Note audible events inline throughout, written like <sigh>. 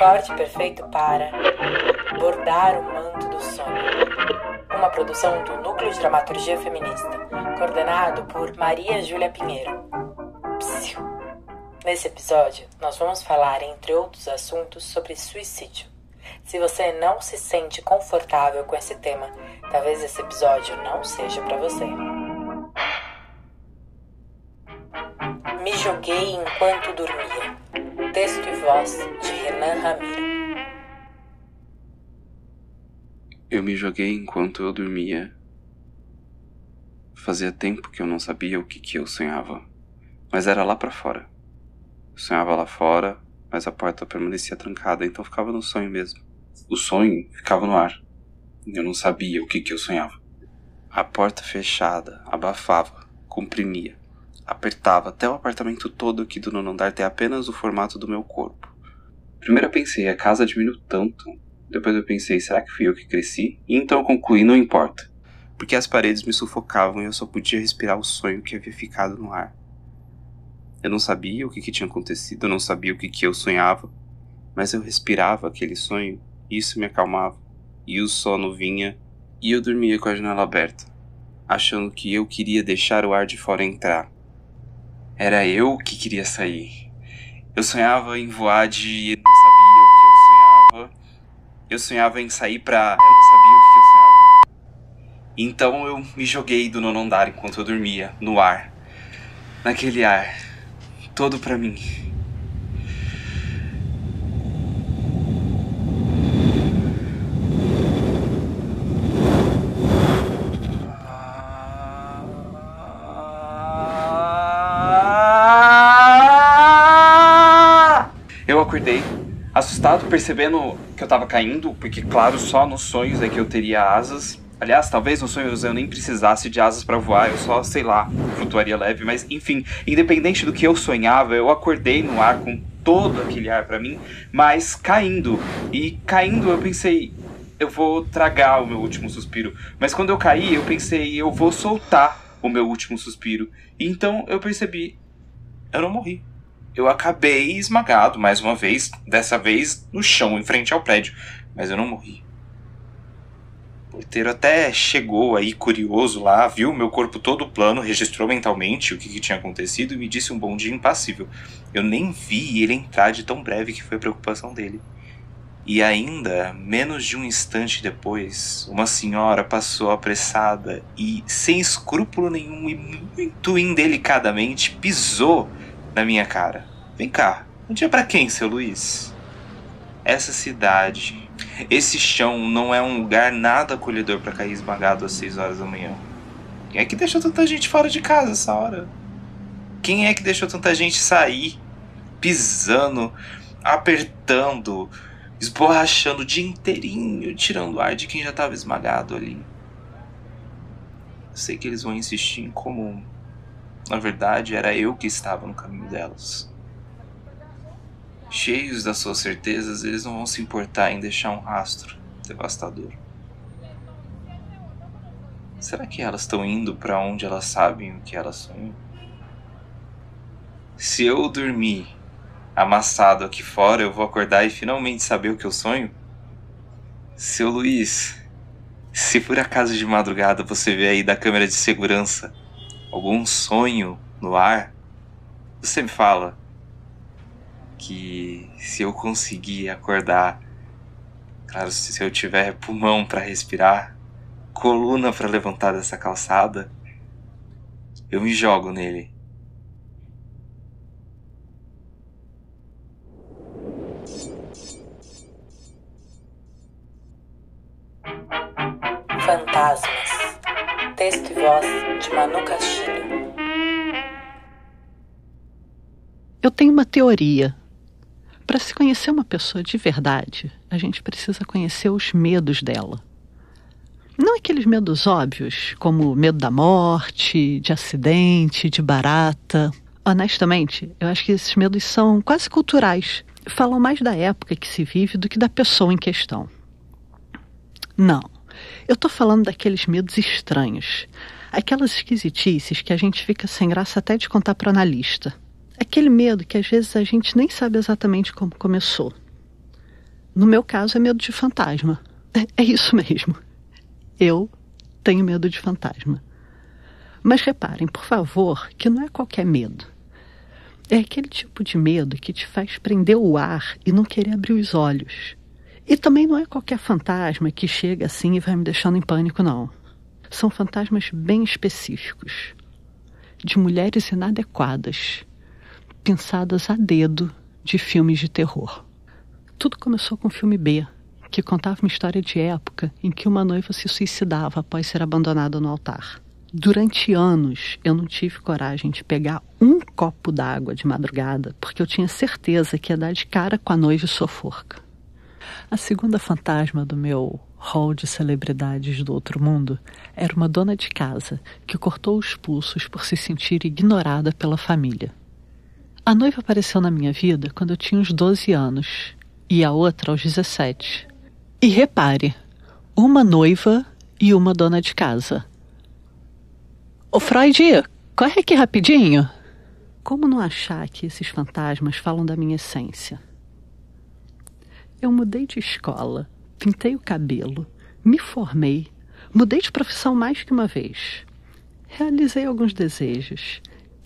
acorde perfeito para Bordar o Manto do Sonho. Uma produção do Núcleo de Dramaturgia Feminista, coordenado por Maria Júlia Pinheiro. Psiu. Nesse episódio, nós vamos falar, entre outros assuntos, sobre suicídio. Se você não se sente confortável com esse tema, talvez esse episódio não seja para você. Me joguei enquanto dormia. Texto voz de Renan Ramiro. Eu me joguei enquanto eu dormia. Fazia tempo que eu não sabia o que, que eu sonhava, mas era lá para fora. Eu sonhava lá fora, mas a porta permanecia trancada, então ficava no sonho mesmo. O sonho ficava no ar. Eu não sabia o que, que eu sonhava. A porta fechada abafava, comprimia, apertava até o apartamento todo aqui do nono andar ter apenas o formato do meu corpo. Primeiro eu pensei, a casa diminuiu tanto. Depois eu pensei, será que fui eu que cresci? E então eu concluí, não importa. Porque as paredes me sufocavam e eu só podia respirar o sonho que havia ficado no ar. Eu não sabia o que, que tinha acontecido, eu não sabia o que, que eu sonhava, mas eu respirava aquele sonho isso me acalmava, e o sono vinha, e eu dormia com a janela aberta, achando que eu queria deixar o ar de fora entrar. Era eu que queria sair. Eu sonhava em voar de. Eu não sabia o que eu sonhava. Eu sonhava em sair pra. Eu não sabia o que eu sonhava. Então eu me joguei do nono andar enquanto eu dormia, no ar. Naquele ar. Todo pra mim. Acordei, assustado, percebendo que eu tava caindo, porque, claro, só nos sonhos é que eu teria asas. Aliás, talvez nos sonhos eu nem precisasse de asas para voar, eu só, sei lá, flutuaria leve, mas enfim, independente do que eu sonhava, eu acordei no ar com todo aquele ar para mim, mas caindo. E caindo eu pensei, eu vou tragar o meu último suspiro. Mas quando eu caí, eu pensei, eu vou soltar o meu último suspiro. E então eu percebi, eu não morri eu acabei esmagado mais uma vez, dessa vez no chão, em frente ao prédio. Mas eu não morri. O porteiro até chegou aí curioso lá, viu meu corpo todo plano, registrou mentalmente o que, que, tinha acontecido e me disse um bom dia impassível. Eu nem vi ele entrar de tão breve que foi a preocupação dele. E ainda, menos de um instante depois, uma senhora passou apressada e, sem escrúpulo nenhum e muito indelicadamente, pisou na minha cara. Vem cá, um dia para quem, seu Luiz? Essa cidade, esse chão não é um lugar nada acolhedor para cair esmagado às 6 horas da manhã. Quem é que deixou tanta gente fora de casa essa hora? Quem é que deixou tanta gente sair, pisando, apertando, esborrachando o dia inteirinho, tirando ar de quem já estava esmagado ali? Sei que eles vão insistir em comum. Na verdade, era eu que estava no caminho delas. Cheios das suas certezas, eles não vão se importar em deixar um rastro devastador. Será que elas estão indo para onde elas sabem o que elas sonham? Se eu dormir amassado aqui fora, eu vou acordar e finalmente saber o que eu sonho? Seu Luiz, se por acaso de madrugada você vê aí da câmera de segurança algum sonho no ar, você me fala que se eu conseguir acordar, claro, se eu tiver pulmão para respirar, coluna para levantar dessa calçada, eu me jogo nele. Fantasmas. Texto e voz de Manu Castilho. Eu tenho uma teoria. Para se conhecer uma pessoa de verdade, a gente precisa conhecer os medos dela. Não aqueles medos óbvios, como medo da morte, de acidente, de barata. Honestamente, eu acho que esses medos são quase culturais. Falam mais da época que se vive do que da pessoa em questão. Não. Eu tô falando daqueles medos estranhos. Aquelas esquisitices que a gente fica sem graça até de contar para o analista. Aquele medo que às vezes a gente nem sabe exatamente como começou. No meu caso, é medo de fantasma. É, é isso mesmo. Eu tenho medo de fantasma. Mas reparem, por favor, que não é qualquer medo. É aquele tipo de medo que te faz prender o ar e não querer abrir os olhos. E também não é qualquer fantasma que chega assim e vai me deixando em pânico, não. São fantasmas bem específicos, de mulheres inadequadas, pensadas a dedo de filmes de terror. Tudo começou com o filme B, que contava uma história de época em que uma noiva se suicidava após ser abandonada no altar. Durante anos eu não tive coragem de pegar um copo d'água de madrugada porque eu tinha certeza que ia dar de cara com a noiva e forca. A segunda fantasma do meu hall de celebridades do outro mundo era uma dona de casa que cortou os pulsos por se sentir ignorada pela família. A noiva apareceu na minha vida quando eu tinha uns 12 anos e a outra aos 17. E repare, uma noiva e uma dona de casa. Ô Freud, corre aqui rapidinho. Como não achar que esses fantasmas falam da minha essência? Eu mudei de escola, pintei o cabelo, me formei, mudei de profissão mais que uma vez. Realizei alguns desejos,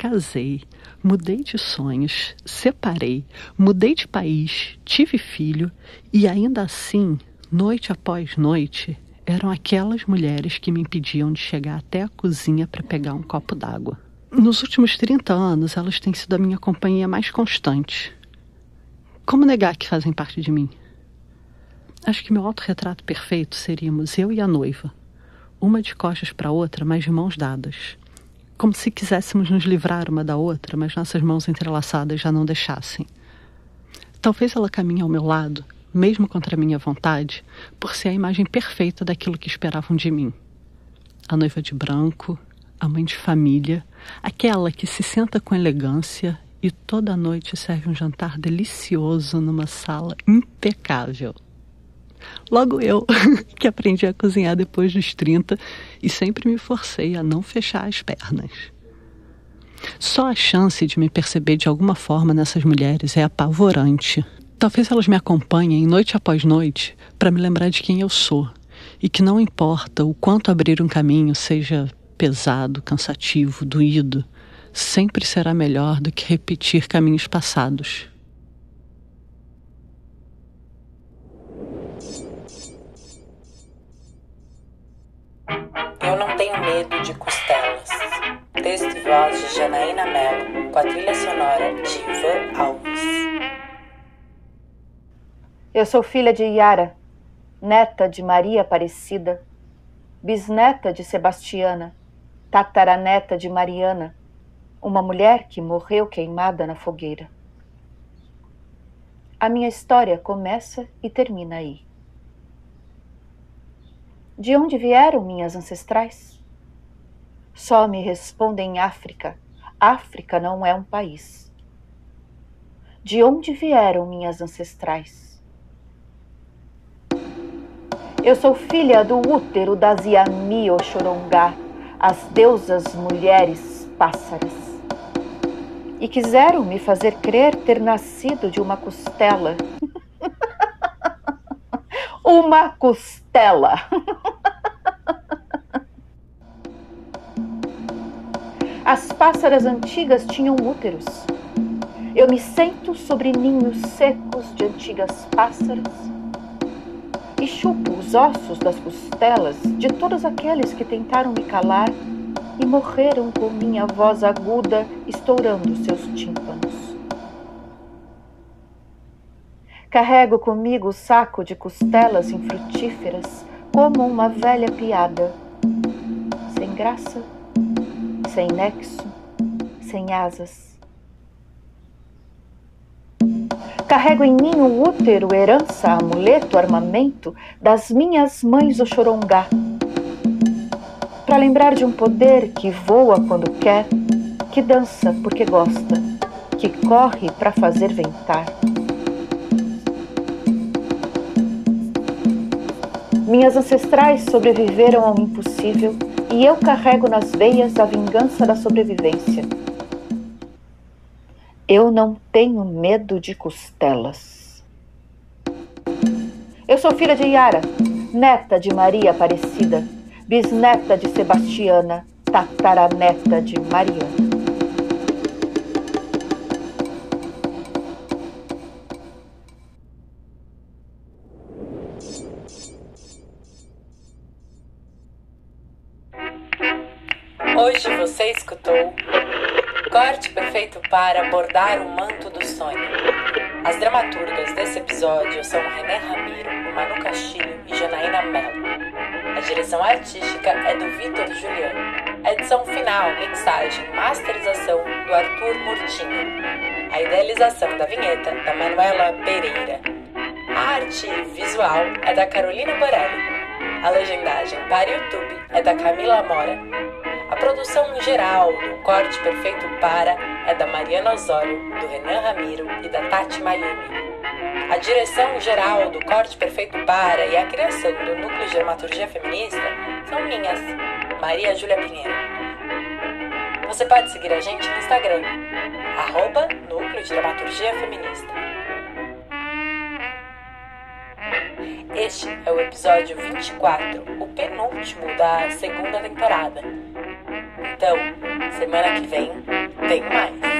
casei, mudei de sonhos, separei, mudei de país, tive filho e ainda assim, noite após noite, eram aquelas mulheres que me impediam de chegar até a cozinha para pegar um copo d'água. Nos últimos 30 anos, elas têm sido a minha companhia mais constante. Como negar que fazem parte de mim? Acho que meu autorretrato perfeito seríamos eu e a noiva, uma de costas para a outra, mas de mãos dadas como se quiséssemos nos livrar uma da outra, mas nossas mãos entrelaçadas já não deixassem. Talvez ela caminhe ao meu lado, mesmo contra minha vontade, por ser a imagem perfeita daquilo que esperavam de mim. A noiva de branco, a mãe de família, aquela que se senta com elegância e toda noite serve um jantar delicioso numa sala impecável. Logo eu, <laughs> que aprendi a cozinhar depois dos 30 e sempre me forcei a não fechar as pernas. Só a chance de me perceber de alguma forma nessas mulheres é apavorante. Talvez elas me acompanhem noite após noite para me lembrar de quem eu sou e que não importa o quanto abrir um caminho seja pesado, cansativo, doído, sempre será melhor do que repetir caminhos passados. Medo de costelas. Texto e voz de Janaína Mello, com a trilha sonora de Ivan Alves. Eu sou filha de Yara, neta de Maria Aparecida, bisneta de Sebastiana, tataraneta de Mariana, uma mulher que morreu queimada na fogueira. A minha história começa e termina aí. De onde vieram minhas ancestrais? Só me respondem África. África não é um país. De onde vieram minhas ancestrais? Eu sou filha do útero das Yami Oxorongá, as deusas mulheres pássaras. E quiseram me fazer crer ter nascido de uma costela. <laughs> uma costela. <laughs> As pássaras antigas tinham úteros. Eu me sento sobre ninhos secos de antigas pássaras e chupo os ossos das costelas de todos aqueles que tentaram me calar e morreram com minha voz aguda estourando seus tímpanos. Carrego comigo o saco de costelas infrutíferas como uma velha piada, sem graça, sem nexo, sem asas. Carrego em mim o útero, herança, amuleto, armamento das minhas mães Oxorongá, para lembrar de um poder que voa quando quer, que dança porque gosta, que corre para fazer ventar. Minhas ancestrais sobreviveram ao impossível e eu carrego nas veias a vingança da sobrevivência. Eu não tenho medo de costelas. Eu sou filha de Yara, neta de Maria Aparecida, bisneta de Sebastiana, tataraneta de Mariana. Para Bordar o Manto do Sonho. As dramaturgas desse episódio são René Ramiro, Manu Castilho e Janaína Mello. A direção artística é do Vitor Juliano. A edição final, mixagem e masterização do Arthur Murtinho. A idealização da vinheta da Manuela Pereira. A arte visual é da Carolina Borelli. A legendagem para YouTube é da Camila Mora. A produção geral do Corte Perfeito Para é da Mariana Osório, do Renan Ramiro e da Tati Mayumi. A direção geral do Corte Perfeito Para e a criação do Núcleo de Dramaturgia Feminista são minhas, Maria Júlia Pinheiro. Você pode seguir a gente no Instagram, arroba Núcleo de Dramaturgia Feminista. Este é o episódio 24, o penúltimo da segunda temporada. Então, semana que vem tem mais.